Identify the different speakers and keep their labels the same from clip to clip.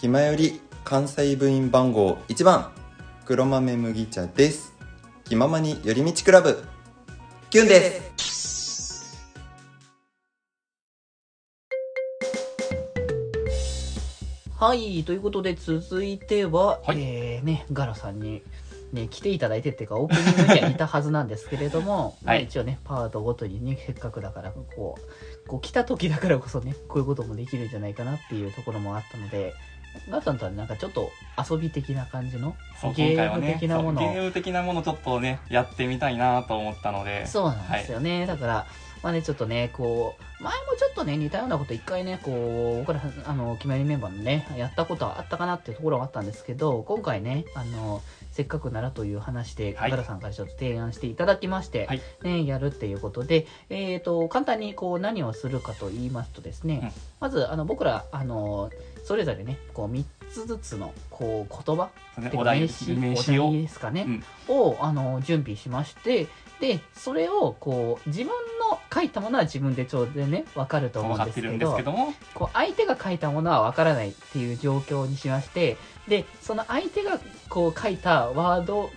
Speaker 1: 気まより関西部員番号1番黒豆麦茶です。気ままに寄り道クラブ。キュンです。
Speaker 2: はい、ということで続いては、
Speaker 3: はい。
Speaker 2: えーね、ガラさんに、ね、来ていただいてっていうか、オープニングにはいたはずなんですけれども、まあ
Speaker 3: はい
Speaker 2: 一応ね、パートごとにね、せっかくだから、こう、こう来た時だからこそね、こういうこともできるんじゃないかなっていうところもあったので、ガラさんとはなんかちょっと遊び的な感じの？
Speaker 3: そう
Speaker 2: ゲーム的なもの
Speaker 3: ゲーム的なものちょっとねやってみたいなと思ったので。
Speaker 2: そうなんですよね、だからまあねちょっとねこう前もちょっとね似たようなこと一回ねこう僕らあの決まりメンバーのねやったことはあったかなっていうところはあったんですけど今回ねあのせっかくならという話で、
Speaker 3: はい。
Speaker 2: ガラさんからちょっと提案していただきまして、
Speaker 3: はい。
Speaker 2: ね、やるっていうことで、えー、と簡単にこう何をするかと言いますとですね、
Speaker 3: うん。
Speaker 2: まずあの僕らあのそれぞれねこう3つずつのこう言葉
Speaker 3: ねお題
Speaker 2: 名詞
Speaker 3: を。
Speaker 2: ですかね、
Speaker 3: うん。
Speaker 2: をあの準備しましてでそれをこう自分の書いたものは自分でちょうどね分かると思うん
Speaker 3: です
Speaker 2: けどこう相手が書いたものは分からないっていう状況にしましてでその相手がこう書いたワード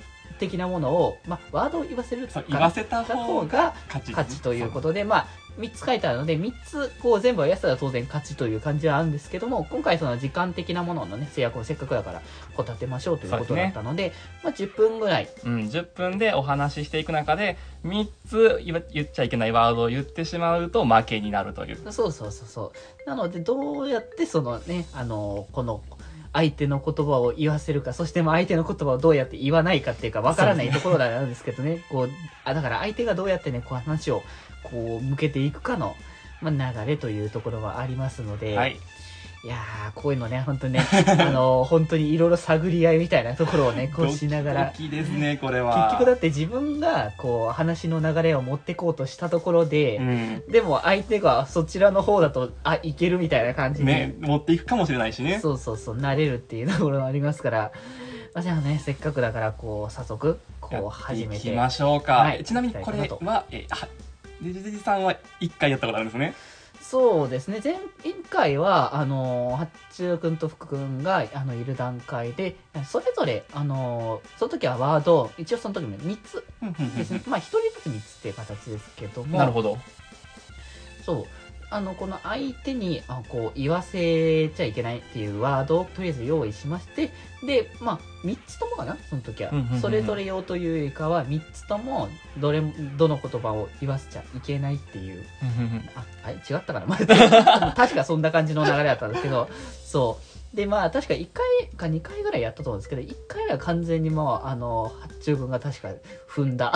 Speaker 2: 的なものを、まあ、ワードを言わせる
Speaker 3: 言わせた
Speaker 2: 方
Speaker 3: 方が
Speaker 2: が
Speaker 3: 勝ち。
Speaker 2: ということで、まあ、3つ書いてあるので、3つこう全部はやったら当然勝ちという感じはあるんですけども、今回その時間的なもののね、制約をせっかくだから、こう立てましょうということだったので、まあ10分ぐらい、
Speaker 3: うん、10分でお話ししていく中で3つ言っちゃいけないワードを言ってしまうと負けになるという。
Speaker 2: そうそうそうそう。なので、どうやってそのね、あの、この、相手の言葉を言わせるか、そしても相手の言葉をどうやって言わないかっていうか、わからないところなんですけどね、こう、あ、だから相手がどうやってね、こう話を、こう、向けていくかの、まあ、流れというところはありますので、
Speaker 3: はい
Speaker 2: いやー、こういうのね、本当にね、あの、本当にいろいろ探り合いみたいなところをね、こうしながら。
Speaker 3: ド、キですねこれは。
Speaker 2: 結局だって自分が、こう、話の流れを持ってこうとしたところで、
Speaker 3: うん。
Speaker 2: でも相手がそちらの方だと、あ、いけるみたいな感じに、
Speaker 3: ね持っていくかもしれないしね。
Speaker 2: そうそうそう、なれるっていうところがありますから、まあ、じゃあね、せっかくだから、こう、早速、こう、始めて。
Speaker 3: いきましょうか、
Speaker 2: はい。
Speaker 3: ちなみにこれはえはデジデジさんは1回やったことあるんですね
Speaker 2: そうですね、前回は、あの、八中くんと福くんが、あの、いる段階で、それぞれ、あの、その時はワード、一応その時も3つですね。まあ、1人ずつ3つっていう形ですけども、
Speaker 3: なるほど
Speaker 2: そう。あの、この相手に、あこう、言わせちゃいけないっていうワードをとりあえず用意しまして、で、まあ、3つともかなその時は。それぞれ用というよりかは、3つとも、どれも、どの言葉を言わせちゃいけないっていう。あ、あれ？違ったかな？ま あ確かそんな感じの流れだったんですけど、そう。で、まあ、確か1回か2回ぐらいやったと思うんですけど、1回は完全にもう、あの、八中君が確か踏んだ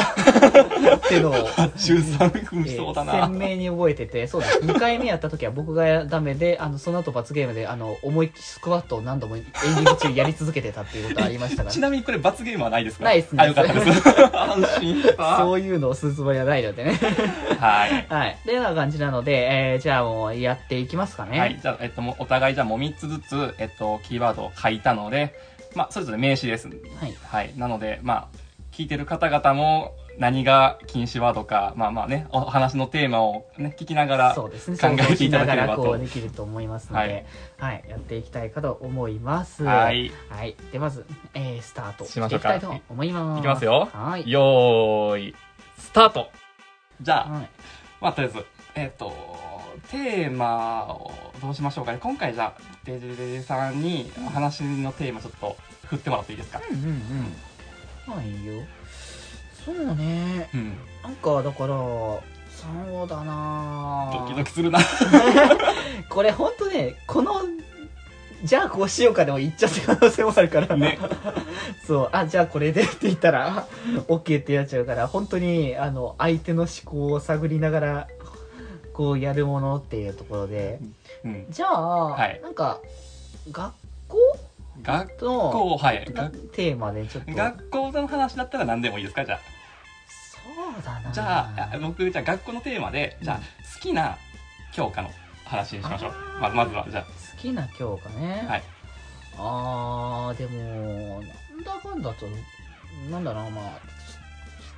Speaker 2: っていうのを、
Speaker 3: 中3分
Speaker 2: えー
Speaker 3: そうだな、
Speaker 2: 鮮明に覚えてて、そうです。2回目やった時は僕がダメで、あの、その後罰ゲームで、あの、思いっきりスクワットを何度も演技中やり続けてたっていうことありましたから
Speaker 3: ち。なみにこれ罰ゲームはないですか？
Speaker 2: ないっすね
Speaker 3: あよかったです 安心した
Speaker 2: そういうのをするつもりはないのでね。
Speaker 3: はい
Speaker 2: はい。で、な感じなので、えー、じゃあもうやっていきますかね。
Speaker 3: はい。じゃあ、えっと、もうお互いじゃあもう3つずつ、えっと、キーワードを書いたので、まあ、それぞれ名詞です。
Speaker 2: はい。
Speaker 3: はい。なので、まあ、聞いてる方々も何が禁止ワードか、まあまあね、お話のテーマをね、聞きながら、
Speaker 2: そうですね。
Speaker 3: 考えていただければと
Speaker 2: 想像しながらこうできると思いますので、はい、やっていきたいかと思います。
Speaker 3: はい。
Speaker 2: はい。で、まず、えー、スタート
Speaker 3: しましょうか
Speaker 2: いきたいと思います。
Speaker 3: いきますよ
Speaker 2: はい。
Speaker 3: よーい、スタートじゃあ、
Speaker 2: はい。
Speaker 3: まあ、とりあえず、えっと、テーマをどうしましょうかね。今回じゃあ、デジデジさんにお話のテーマちょっと振ってもらっていいですか？
Speaker 2: うんうんうん。まあいいよ。そうね。
Speaker 3: うん。
Speaker 2: なんか、だから、そうだな
Speaker 3: ドキドキするな。
Speaker 2: これほんとね、この、じゃあこうしようかでも言っちゃった可能性もあるから。
Speaker 3: ね。
Speaker 2: そう、あ、じゃあこれでって言ったら、OK ってやっちゃうから、本当に、あの、相手の思考を探りながら、こうやるものっていうところで、
Speaker 3: うん。
Speaker 2: じゃあ、
Speaker 3: はい
Speaker 2: なんか、学校？
Speaker 3: 学
Speaker 2: の
Speaker 3: 校、はい。
Speaker 2: テーマでちょっと。
Speaker 3: 学校の話だったら何でもいいですか？じゃあ。
Speaker 2: そうだな
Speaker 3: じゃああ、僕、じゃあ学校のテーマで、じゃあ、好きな教科の話にしましょう。ままずは、じゃ
Speaker 2: 好きな教科ね。
Speaker 3: はい
Speaker 2: あー、でも、なんだかんだと、なんだろうな、まあ、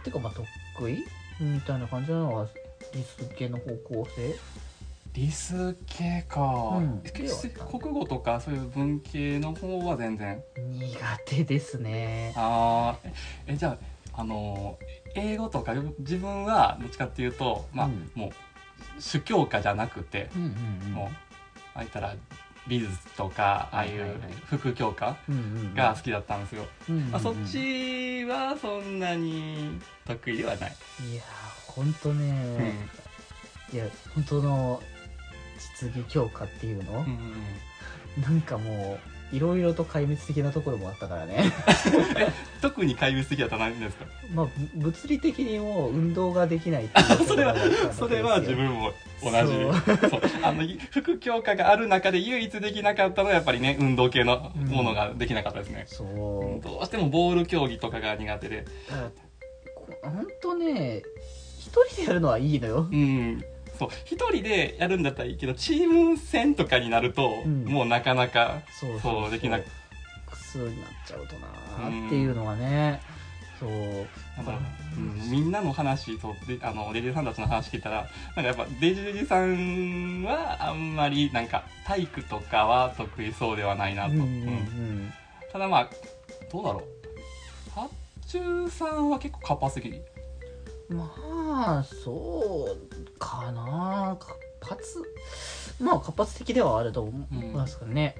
Speaker 2: てかまあ得意？みたいな感じなのが理数系の方向性？
Speaker 3: 理数系か、
Speaker 2: うん。
Speaker 3: え国語とかそういう文系の方は全然。
Speaker 2: 苦手ですね。
Speaker 3: ああえじゃああの英語とか自分はどっちかっていうとまあ、
Speaker 2: うん。
Speaker 3: もう主教科じゃなくて、
Speaker 2: うんうんうん。
Speaker 3: もうああいったら美術とかああいう副教科が好きだったんですよ、まあ、そっちはそんなに得意ではない、
Speaker 2: いやーほんとね、いや本当の実技強化っていうの、
Speaker 3: うんうん
Speaker 2: なんかもういろいろと壊滅的なところもあったからね。
Speaker 3: 特に壊滅的だったら何ですか？
Speaker 2: まあぶ物理的にもう運動ができないっていうところがあったんだけど
Speaker 3: それは自分も同じ。
Speaker 2: そう。
Speaker 3: そう。あの副教科がある中で唯一できなかったのはやっぱりね運動系のものができなかったですね、
Speaker 2: そう。
Speaker 3: どうしてもボール競技とかが苦手で。
Speaker 2: 本当ね一人でやるのはいいのよ。
Speaker 3: うん。そう。一人でやるんだったらいいけどチーム戦とかになると、
Speaker 2: うん。
Speaker 3: もうなかなか
Speaker 2: そう
Speaker 3: そうできなく
Speaker 2: 苦痛になっちゃうとなーっていうのはね、そう。
Speaker 3: だから、う。ん、みんなの話とであのデジデジさんたちの話聞いたらなんかやっぱデジデジさんはあんまりなんか体育とかは得意そうではないなと、
Speaker 2: うんうん
Speaker 3: うん。ただまあどうだろう。八中さんは結構活発的
Speaker 2: まあそうかな。活発まあ活発的ではあると思いますからね、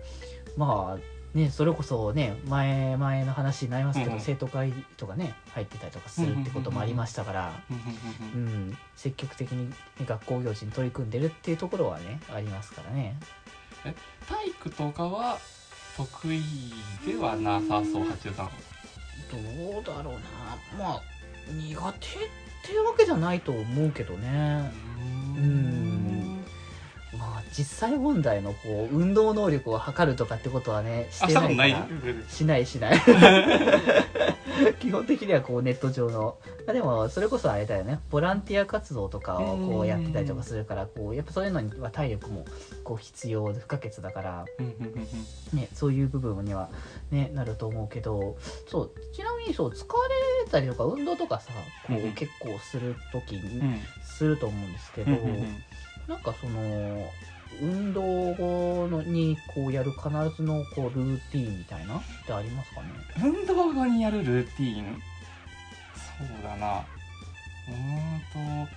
Speaker 2: まあねそれこそね前前の話になりますけど、
Speaker 3: うんうん
Speaker 2: 生徒会とかね入ってたりとかするってこともありましたから、
Speaker 3: うんうんうん
Speaker 2: うん、積極的に、ね、学校行事に取り組んでるっていうところはねありますからね。
Speaker 3: 体育とかは得意ではなさそう八中さん。は
Speaker 2: どうだろうな。まあ苦手っていうわけじゃないと思うけどね。うん。まあ実際問題のこう運動能力を測るとかってことはねしてないから。しないしない 基本的にはこうネット上の。まあでもそれこそあれだよね。ボランティア活動とかをこうやってたりとかするからこうやっぱそういうのには体力もこう必要で不可欠だから、ね、そういう部分には、ね、なると思うけど。そうちなみにそう疲れたりとか運動とかさこ
Speaker 3: う
Speaker 2: 結構する時
Speaker 3: う
Speaker 2: に
Speaker 3: ん。
Speaker 2: すると思うんですけど、なんかその運動後のにこうやる必ずのこうルーティーンみたいな？ってありますかね？
Speaker 3: 運動後にやるルーティーン。そうだな。うーんと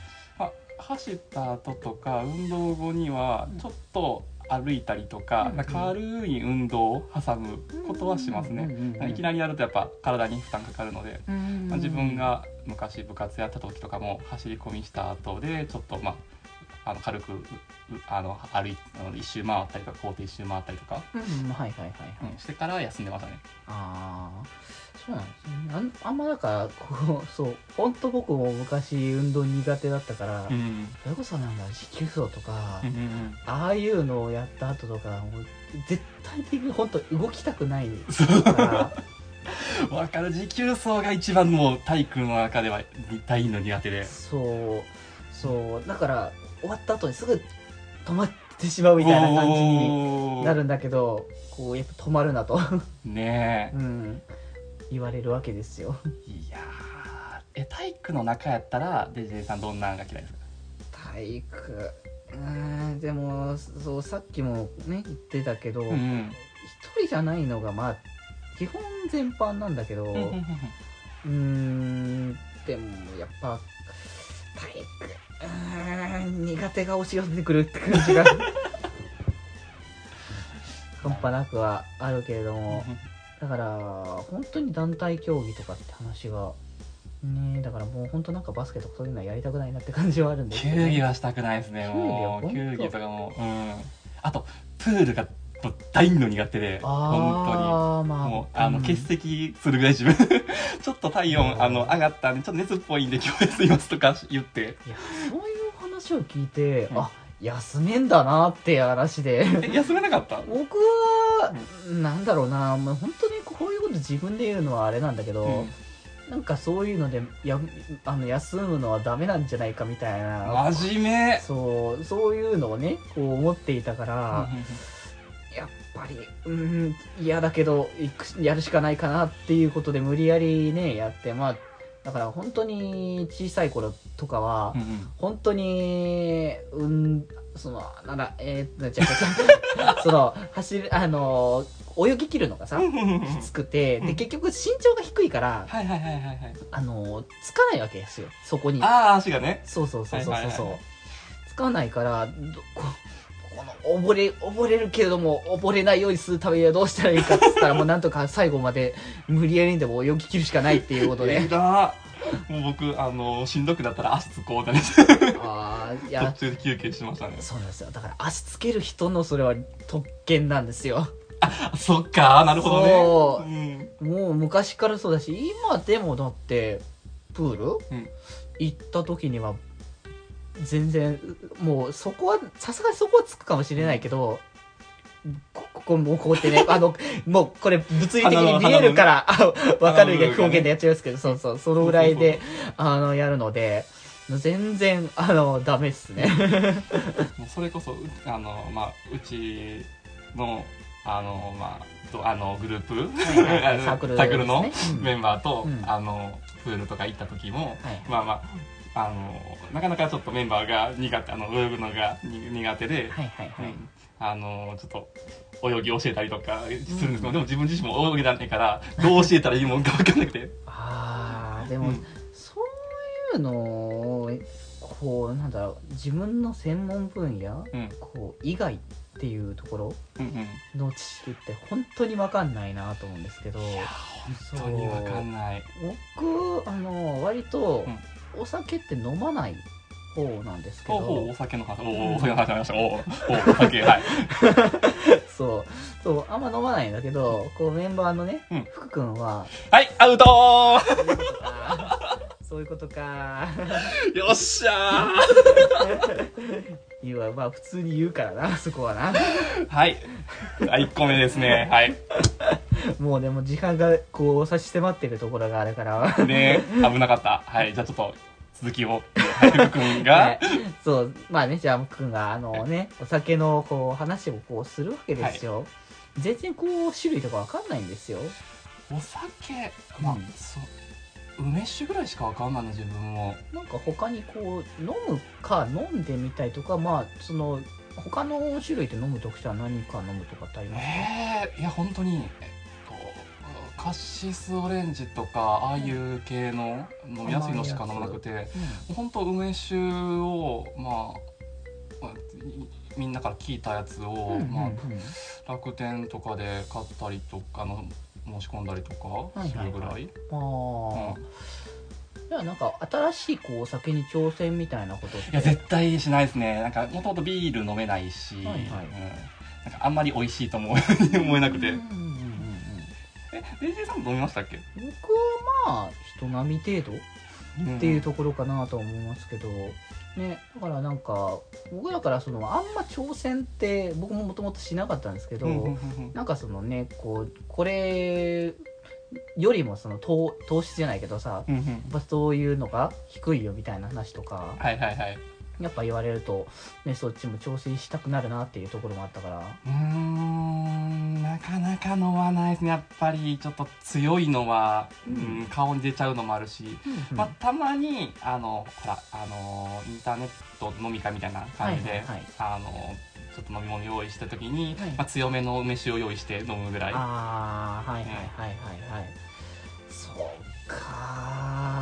Speaker 3: あ走った後とか運動後にはちょっと歩いたりとか,、
Speaker 2: うん
Speaker 3: 軽い運動を挟むことはしますね、いきなりやるとやっぱ体に負担かかるので、まあ、自分が昔部活やった時とかも走り込みした後でちょっとまああの軽くうあの歩いあの一周回ったりとか校庭一周回ったりとか、
Speaker 2: うんうんはいはいはいはい、
Speaker 3: うんしてから休んでましたね。
Speaker 2: ああそうなんですね。あんまなんかこう そう本当僕も昔運動苦手だったから、
Speaker 3: うん
Speaker 2: それこそなんだ持久走とか、
Speaker 3: うんうん
Speaker 2: ああいうのをやった後とかもう絶対的に本当動きたくない
Speaker 3: そう
Speaker 2: から。
Speaker 3: う んわかる。持久走が一番もう体育の中では体の苦手で。
Speaker 2: そう。そう。だから終わった後にすぐ止まってしまうみたいな感じになるんだけどこうやっぱ止まるなと、
Speaker 3: ね
Speaker 2: うん、言われるわけですよ。
Speaker 3: えいやーえ体育の中やったらデジデジさんどんなんが嫌いですか？
Speaker 2: 体育。うーんでもそうさっきもね言ってたけど、一
Speaker 3: うん。
Speaker 2: 人じゃないのがまあ基本全般なんだけど、
Speaker 3: うん
Speaker 2: でもやっぱ体育うーん苦手が押し寄せてくるって感じが。半端なくはあるけれども。だから本当に団体競技とかって話がねだからもう本当なんかバスケとかそういうのはやりたくないなって感じはあるんですけど、
Speaker 3: 球技はしたくないですねもう。
Speaker 2: 球技
Speaker 3: とかもうん。あとプールがもう大の苦手で本当に。もうあの
Speaker 2: うん。
Speaker 3: 欠席するぐらい自分。ちょっと体温あの上がったんでちょっと熱っぽいんで今日休みますとか言って。
Speaker 2: いやそういう話を聞いて、
Speaker 3: うん。
Speaker 2: あ休めんだなって話で。
Speaker 3: え休めなかった？
Speaker 2: 僕は、なんだろうな、まあ、本当にこういうこと自分で言うのはあれなんだけど、
Speaker 3: うん。
Speaker 2: なんかそういうのでやあの休むのはダメなんじゃないかみたいな。
Speaker 3: 真面目。
Speaker 2: そうそういうのをねこう思っていたから、ぱりうん嫌だけど行くやるしかないかなっていうことで無理やりねやってまあだから本当に小さい頃とかは、本当に、うん、そのなんだえー、じゃあその走るあの泳ぎ切るのがさきつくてで結局身長が低いから
Speaker 3: はいはいはいはいはい。
Speaker 2: あのつかないわけですよそこに。
Speaker 3: ああ足がね。
Speaker 2: そうそうそうそうそう。そう、
Speaker 3: はいはいはい。
Speaker 2: つかないからどここの溺れ溺れるけれども溺れないようにするためにはどうしたらいいかっつったらもうなんとか最後まで無理やりにでも泳ぎ切るしかないっていうことで。
Speaker 3: もう僕あのしんどくなったら足つこうってね。
Speaker 2: ああい
Speaker 3: 途
Speaker 2: や
Speaker 3: 中で休憩しましたね。
Speaker 2: そうなんですよ。だから足つける人のそれは特権なんですよ。
Speaker 3: あそっか。なるほどね。
Speaker 2: そう。
Speaker 3: うん。
Speaker 2: もう昔からそうだし今でもだってプール、
Speaker 3: うん。
Speaker 2: 行った時には全然もうそこはさすがにそこはつくかもしれないけどこここもうこうやってね あのもうこれ物理的に見えるからあ分かる表現でやっちゃいますけどそうそうそのぐらいであのやるので全然あのダメっすね。
Speaker 3: もうそれこそうあのまあうちのあのまあとあのグループ？
Speaker 2: いはいはい。サークル
Speaker 3: サークルの
Speaker 2: ですね。うん。
Speaker 3: メンバーと、
Speaker 2: うん。
Speaker 3: あのプールとか行った時も、
Speaker 2: はい。
Speaker 3: まあまああのなかなかちょっとメンバーが苦手あの泳ぐのがに苦手で、
Speaker 2: はいはいはい。
Speaker 3: うん。あのちょっと泳ぎ教えたりとかするんですけど、でも自分自身も泳ぎだねからどう教えたらいいもんか分かんなくて。
Speaker 2: ああでも、
Speaker 3: うん
Speaker 2: そういうのをこうなんだろう自分の専門分野
Speaker 3: うん。
Speaker 2: こう以外っていうところ
Speaker 3: うんうん。
Speaker 2: の知識って本当に分かんないなと思うんですけど。
Speaker 3: いや本当に分かんない。
Speaker 2: 僕あの割とお酒って飲まない方なんですけど。
Speaker 3: お酒の話。おおお酒の話。ありましたおお酒はい。
Speaker 2: そう。そうあんま飲まないんだけどこうメンバーのね、
Speaker 3: うん。
Speaker 2: 福君は。
Speaker 3: はいアウト
Speaker 2: そういうことか。
Speaker 3: ーよっしゃ
Speaker 2: 言う わ。まあ普通に言うからなそこはな。
Speaker 3: ーはい。あ1個目ですね。はい。
Speaker 2: もうでも時間がこう差し迫ってるところがあるから。
Speaker 3: ね危なかった。はい。じゃあちょっと続きを。はい。福君が、
Speaker 2: ね そう。まあねじゃあ僕くんがあのねお酒のこう話をこうするわけですよ、全然こう種類とかわかんないんですよ。
Speaker 3: お酒。まあ、
Speaker 2: うん。
Speaker 3: そう梅酒ぐらいしかわかんないな自分も。
Speaker 2: なんか他にこう飲むか飲んでみたいとかまあその他の種類で飲むとしたら何か飲むとかってありますか、
Speaker 3: えー、いや本当にえっとカシスオレンジとかああいう系の飲みやすいのしか飲まなくて本当梅酒をまあまあいみんなから聞いたやつを、
Speaker 2: うんうん。
Speaker 3: まあ、楽天とかで買ったりとかの申し込んだりとかするぐらい、
Speaker 2: ああじゃあなんか新しいこうお酒に挑戦みたいなことって？
Speaker 3: いや絶対しないですね。なんかもともとビール飲めないし、
Speaker 2: はいはい。
Speaker 3: うん、なんかあんまり美味しいと思え 思えなくて。
Speaker 2: うんうんうんうん。
Speaker 3: えレイジーさん飲みましたっけ、
Speaker 2: 僕はまあ人並み程度っていうところかなとは思いますけど、ねだからなんか僕だからそのあんま挑戦って僕ももともとしなかったんですけど、
Speaker 3: うんうんうん
Speaker 2: なんかそのねこうこれよりもその糖糖質じゃないけどさ
Speaker 3: うんうん。
Speaker 2: やっぱそういうのが低いよみたいな話とか。
Speaker 3: はいはいはい
Speaker 2: やっぱ言われると、ね、そっちも調整したくなるなっていうところもあったから。
Speaker 3: うーんなかなか飲まないですね。やっぱりちょっと強いのは、
Speaker 2: うん。
Speaker 3: うん顔に出ちゃうのもあるし、
Speaker 2: うん
Speaker 3: まあ、たまにあのほらあのインターネット飲み会みたいな感じで、
Speaker 2: はいはいはい。
Speaker 3: あのちょっと飲み物用意した時に、
Speaker 2: はい。
Speaker 3: まあ、強めの梅酒を用意して飲むぐらい。
Speaker 2: ああはいはいはいはいはい。そうか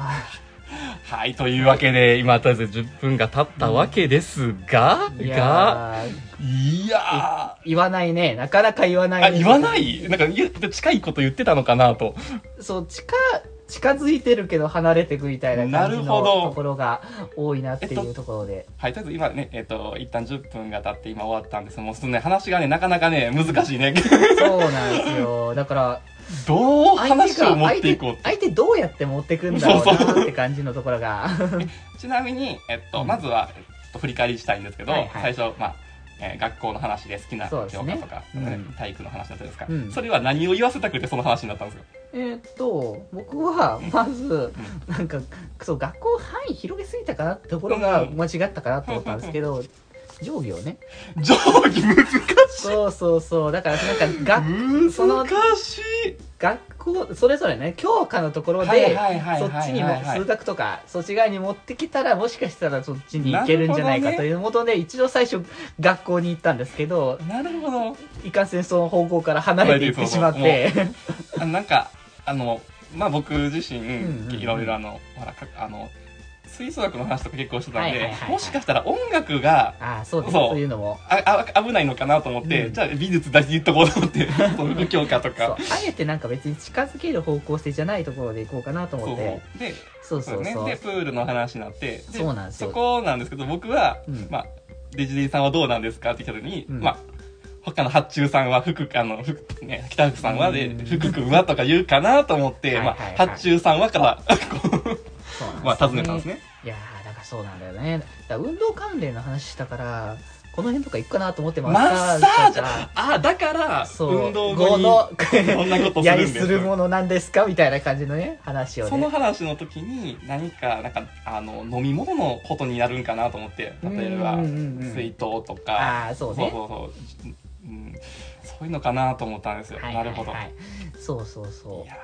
Speaker 3: はいというわけで今とりあえず10分が経ったわけですが、
Speaker 2: い
Speaker 3: が
Speaker 2: やー。
Speaker 3: いや
Speaker 2: 言わないね。なかなか言わない
Speaker 3: ーあ言わない？なんか近いこと言ってたのかなと。
Speaker 2: そう近近づいてるけど離れてくみたいな感じの
Speaker 3: なるほど。
Speaker 2: ところが多いなっていうところで、
Speaker 3: はい、とりあえず今ね、えっ、と、一旦10分が経って今終わったんです。もうそのね、話がね、なかなかね、難しいね。
Speaker 2: そうなんですよ。だから
Speaker 3: どう話を持っていこうって。
Speaker 2: 相手どうやって持ってくんだろうなって感じのところが。
Speaker 3: ちなみに、えっと、
Speaker 2: うん。
Speaker 3: まずは、えっと、振り返りしたいんですけど、
Speaker 2: はいはい。
Speaker 3: 最初、まあ、えー学校の話で好きな教科とか、
Speaker 2: うん
Speaker 3: ね。体育の話だったですか、
Speaker 2: うん。
Speaker 3: それは何を言わせたくてその話になったんですか
Speaker 2: えーっと僕はまずなんかそう学校範囲広げすぎたかなところが
Speaker 3: うん。
Speaker 2: 間違ったかなと思ったんですけど定規をね
Speaker 3: 定規難しい。
Speaker 2: そうそうそう。だからなんか学その
Speaker 3: 難しい。
Speaker 2: 学校それぞれね教科のところ
Speaker 3: はい
Speaker 2: でそ
Speaker 3: はい
Speaker 2: っちにも数学とかそっち側に持ってきたらもしかしたらそっちに行けるんじゃないかということで、一度最初学校に行ったんですけど
Speaker 3: なるほど。
Speaker 2: いかんせんその方向から離れていってしまって。
Speaker 3: あなんかあのまあ僕自身、いろいろあのほらかあの吹奏楽の話とか結構してたんで、もしかしたら音楽が
Speaker 2: ああそうです
Speaker 3: そう。
Speaker 2: そういうのも。
Speaker 3: ああ危ないのかなと思って、
Speaker 2: うん。
Speaker 3: じゃあ美術だけ言っとこうと思って その教科とか。
Speaker 2: あえてなんか別に近づける方向性じゃないところで行こうかなと思って。
Speaker 3: で
Speaker 2: そうそうそう。
Speaker 3: ね。でプールの話になってで
Speaker 2: そうなんですよ。
Speaker 3: そこなんですけど僕は、
Speaker 2: うん。
Speaker 3: まあデジディさんはどうなんですかって聞いた時に、
Speaker 2: うん。
Speaker 3: まあ他の発注さんは福あの福ね北福さんはで、
Speaker 2: うん。
Speaker 3: 福君はとか言うかなと思って、まあ発注さんはから まあ尋ねたんですね。
Speaker 2: いやーだからそうなんだよね。運動関連の話したからこの辺とか行くかなと思って
Speaker 3: マッサージ。
Speaker 2: とか
Speaker 3: あだから運動後
Speaker 2: の
Speaker 3: そんなことす
Speaker 2: や
Speaker 3: るんです
Speaker 2: りするものなんですか？みたいな感じのね話をね。
Speaker 3: その話の時に何かなんかあの飲み物のことになるんかなと思って。例えば
Speaker 2: うんうんうん
Speaker 3: 水筒とか。
Speaker 2: ああそうね。
Speaker 3: そうそうそう、うん、そういうのかなと思ったんですよ、
Speaker 2: はいはいはい。
Speaker 3: なるほど。
Speaker 2: そうそうそ
Speaker 3: いや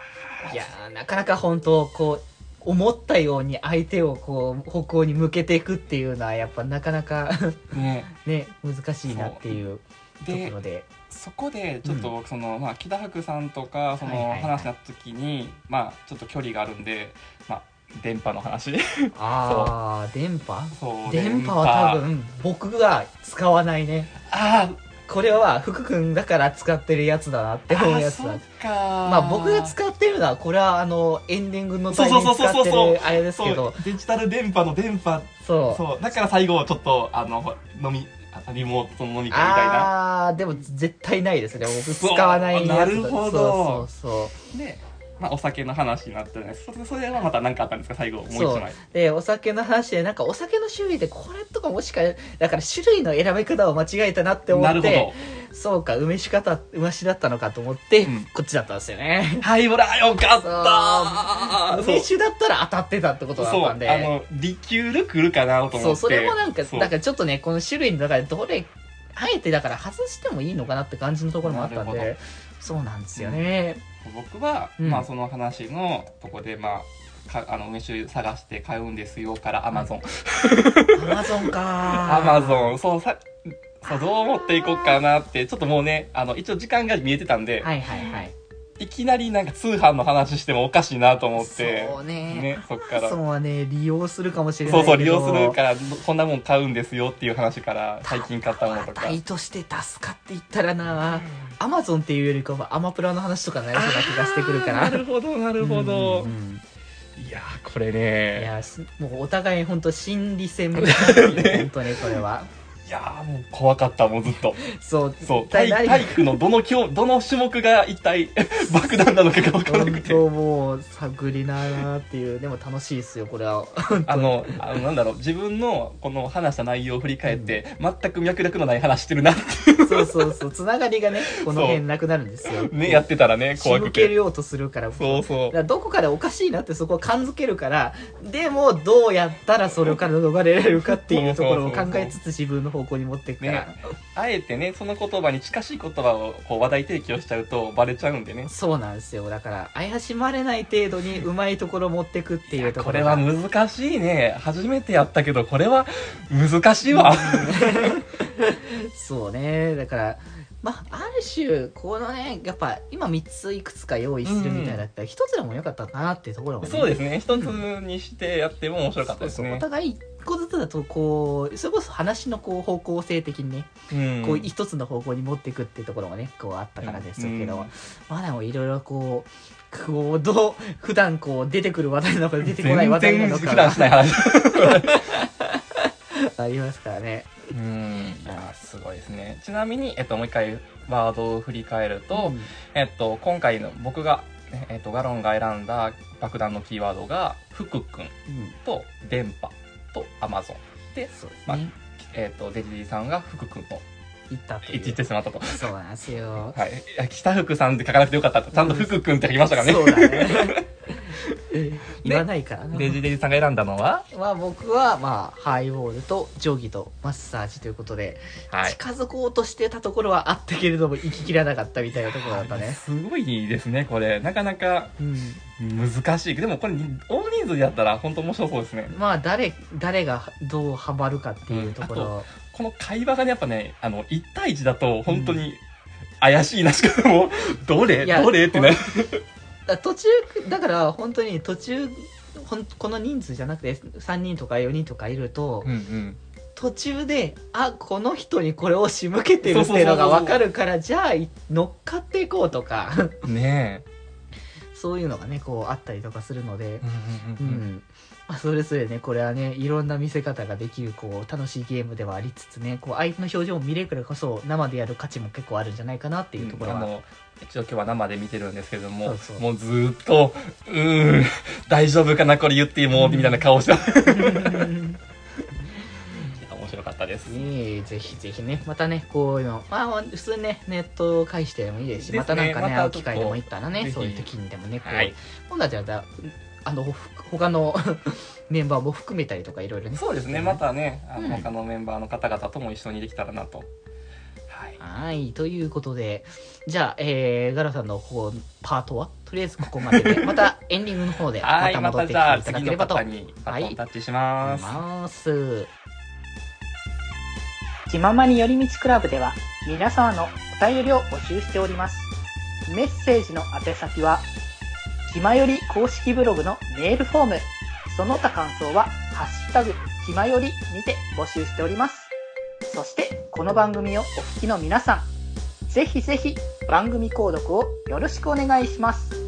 Speaker 2: ういやーなかなか本当こう思ったように相手をこう方向に向けていくっていうのはやっぱなかなか
Speaker 3: ー ね。
Speaker 2: ね難しいなっていうとこ
Speaker 3: で。
Speaker 2: ろで
Speaker 3: そこでちょっと僕その、まあ木田博さんとかその
Speaker 2: はいはい。はい
Speaker 3: 話になった時に、まあちょっと距離があるんでまあ電波の話。
Speaker 2: ああ電波？電波は多分僕が使わないね。
Speaker 3: あ
Speaker 2: これは福君だから使ってるやつだなって
Speaker 3: ー
Speaker 2: 思うやつだ。まあ僕が使ってるのはこれはあのエンディングのタイミング使って
Speaker 3: そうそうそうそう
Speaker 2: るあれですけど。
Speaker 3: そうデジタル電波の電波
Speaker 2: そう。
Speaker 3: そう。だから最後ちょっとあの飲みあリモートの飲み会みたいな。
Speaker 2: あでも絶対ないですね。僕
Speaker 3: そう
Speaker 2: 使わないやつだ。
Speaker 3: なるほど。
Speaker 2: そうそう
Speaker 3: で、まあ、お酒の話になってねそれそれはまた何かあったんですか？最後もう一
Speaker 2: そう。
Speaker 3: 枚
Speaker 2: でお酒の話でなんかお酒の種類でこれとかもしかだから種類の選び方を間違えたなって思
Speaker 3: なるほ
Speaker 2: ってそうか梅酒方梅酒だったのかと思って、
Speaker 3: うん。
Speaker 2: こっちだったんですよね。
Speaker 3: どはいほらよかった
Speaker 2: 梅酒だったら当たってたってことだったんで。
Speaker 3: そう。あのリキュール来るかなと思って。
Speaker 2: そうそれもなんか
Speaker 3: そう。
Speaker 2: だからちょっとねこの種類の中でどれあえてだから外してもいいのかなって感じのところもあったんで。そうなんですよね、
Speaker 3: 僕は、
Speaker 2: うん。
Speaker 3: まあその話のとこでまあかあの梅酒探して買うんですよからアマゾン
Speaker 2: アマゾンか
Speaker 3: アマゾンそうさそうどう持っていこうかなってちょっともうねあの一応時間が見えてたんで、
Speaker 2: はいはいはい
Speaker 3: いきなりなんか通販の話してもおかしいなと思って。
Speaker 2: そうね。
Speaker 3: ねそっから。
Speaker 2: そうはね。利用するかもしれな
Speaker 3: そ
Speaker 2: いうけど。
Speaker 3: そう利用するからこんなもん買うんですよっていう話から最近買ったものとか。
Speaker 2: 代として助かっていったらな。アマゾンっていうよりかはアマプラの話とかになりそうな気がしてくるから。
Speaker 3: なるほどなるほど、
Speaker 2: うんうん
Speaker 3: いやーこれ
Speaker 2: い
Speaker 3: ね
Speaker 2: やすもうお互い本当心理戦みたいな。本当にこれはい
Speaker 3: やーもう怖かったもうずっと。
Speaker 2: そう
Speaker 3: そう
Speaker 2: 一体何
Speaker 3: 体体育のどの教 どの種目が一体 爆弾なのかが分からなく
Speaker 2: 本
Speaker 3: て
Speaker 2: 当もう探りなーなっていう。でも楽しいですよこれは。
Speaker 3: あのあのなんだろう。自分のこの話した内容を振り返って、全く脈絡のない話してるなってい
Speaker 2: そうそうそう。つながりがねこの辺なくなるんですよ。
Speaker 3: う。ねやってたらね
Speaker 2: 仕
Speaker 3: 怖くて。
Speaker 2: 向けようとするから
Speaker 3: そうそう。
Speaker 2: どこかでおかしいなってそこを感づけるからでもどうやったらそれから逃れられるかっていうところを考えつつ自分の方向に持っていくから、
Speaker 3: ねあえてねその言葉に近しい言葉をこう話題提供しちゃうとバレちゃうんでね。
Speaker 2: そうなんですよ。だから怪しまれない程度にうまいところ持ってくっていうところ
Speaker 3: これは難しいね。初めてやったけどこれは難しいわ
Speaker 2: そうね。だからまあある種このねやっぱ今3ついくつか用意するみたいだったら1つでもよかったかなっていうところもね。
Speaker 3: そうですね。一つにしてやっても面白かったですね。
Speaker 2: そう。そうお互い一個ずつだとこうそれこそ話のこう方向性的にね、
Speaker 3: うん。
Speaker 2: こう一つの方向に持っていくっていうところがねこうあったからですけど、
Speaker 3: うん。
Speaker 2: まあでもいろいろこうこうどう普段こう出てくる話題なのか出てこない話題なのか ありますからね。
Speaker 3: うん。いやすごいですね。ちなみに、えっと、もう一回ワードを振り返ると、
Speaker 2: うん。
Speaker 3: えっと、今回の僕が、ねえっと、ガロンが選んだ爆弾のキーワードが福君
Speaker 2: うん
Speaker 3: と電波とアマゾン。で、
Speaker 2: す
Speaker 3: まあ
Speaker 2: ね。
Speaker 3: えっと、デジディさんが福君の
Speaker 2: 行ったとい
Speaker 3: 行ってしまったと。
Speaker 2: そうなんですよ。
Speaker 3: はい。いや北福さんって書かなくてよかったと。ちゃんと福くんって書きましたからね。
Speaker 2: そうだね。言わないからな。
Speaker 3: デジデジさんが選んだのは？
Speaker 2: まあ僕は、まあ、ハイボールと定規とマッサージということで、
Speaker 3: はい。
Speaker 2: 近づこうとしてたところはあったけれども、行ききらなかったみたいなところだったね。
Speaker 3: すごいですね、これ。なかなか
Speaker 2: うん。
Speaker 3: 難しい。でもこれ、大人数でやったら本当面白そうですね。
Speaker 2: まあ、誰、誰がどうハマるかっていうところ。
Speaker 3: この会話がね、やっぱね、あの、1対1だと本当に怪しいなしかも、どれ？
Speaker 2: いや
Speaker 3: どれ？ってね。
Speaker 2: だ途中、だから本当に途中、ほんこの人数じゃなくて3人とか4人とかいると、
Speaker 3: うんうん。
Speaker 2: 途中で、あ、この人にこれを仕向けてるっていうのがわかるから、じゃあい乗っかっていこうとか、
Speaker 3: ね
Speaker 2: そういうのがね、こうあったりとかするので、
Speaker 3: え。
Speaker 2: う
Speaker 3: うん
Speaker 2: ん。まあ、それぞれね、これはね、いろんな見せ方ができる、こう、楽しいゲームではありつつね、こう、相手の表情を見れるからこそ、生でやる価値も結構あるんじゃないかなっていうところは。
Speaker 3: あの一応今日は生で見てるんですけどももうずーっとうーん 大丈夫かなこれ言ってもうみたいな顔して ったです。
Speaker 2: ねえぜひぜひね、またね、こういうの、まあ、普通にね、ネットを介してでもいいですし、
Speaker 3: ですね。
Speaker 2: またなんかね、
Speaker 3: また
Speaker 2: 会う機会でもいったらね、そういう時にでもね、こう、
Speaker 3: はい。
Speaker 2: 今度はじゃあ、あの、ほ他の メンバーも含めたりとか、いろいろね。
Speaker 3: そうですね。またねあの
Speaker 2: うん。
Speaker 3: 他のメンバーの方々とも一緒にできたらなと。はい。
Speaker 2: はい、ということで、じゃあ、えー、ガラさんの方、パートは、とりあえずここまでで、またエンディングの方で、ま
Speaker 3: はい。ま
Speaker 2: た戻ってきてい
Speaker 3: たじゃあ
Speaker 2: ただければと。
Speaker 3: 次の方にバトンタッチします、
Speaker 2: ます。
Speaker 4: 気ままに寄り道クラブでは皆様のお便りを募集しております。メッセージの宛先は、気まより公式ブログのメールフォーム、その他感想は、ハッシュタグ、気まよりにて募集しております。そして、この番組をお聞きの皆さん、ぜひぜひ番組購読をよろしくお願いします。